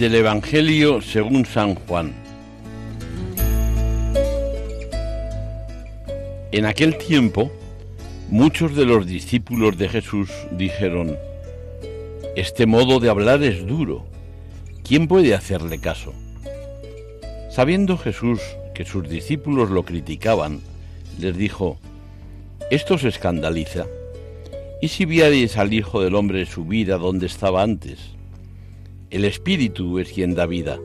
Del Evangelio según San Juan. En aquel tiempo, muchos de los discípulos de Jesús dijeron, Este modo de hablar es duro, ¿quién puede hacerle caso? Sabiendo Jesús que sus discípulos lo criticaban, les dijo, Esto se escandaliza. ¿Y si vierais al Hijo del Hombre subir a donde estaba antes? El Espíritu es quien da vida.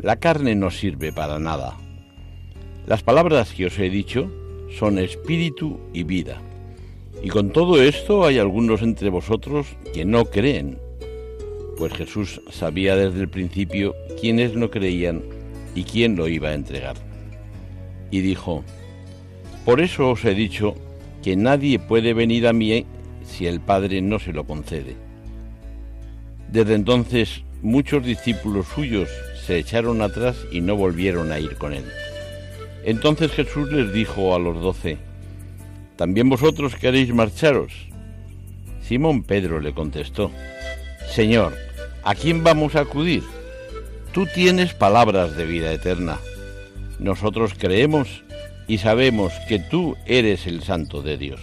La carne no sirve para nada. Las palabras que os he dicho son espíritu y vida. Y con todo esto hay algunos entre vosotros que no creen, pues Jesús sabía desde el principio quiénes no creían y quién lo iba a entregar. Y dijo, Por eso os he dicho que nadie puede venir a mí si el Padre no se lo concede. Desde entonces muchos discípulos suyos se echaron atrás y no volvieron a ir con él. Entonces Jesús les dijo a los doce, ¿también vosotros queréis marcharos? Simón Pedro le contestó, Señor, ¿a quién vamos a acudir? Tú tienes palabras de vida eterna. Nosotros creemos y sabemos que tú eres el Santo de Dios.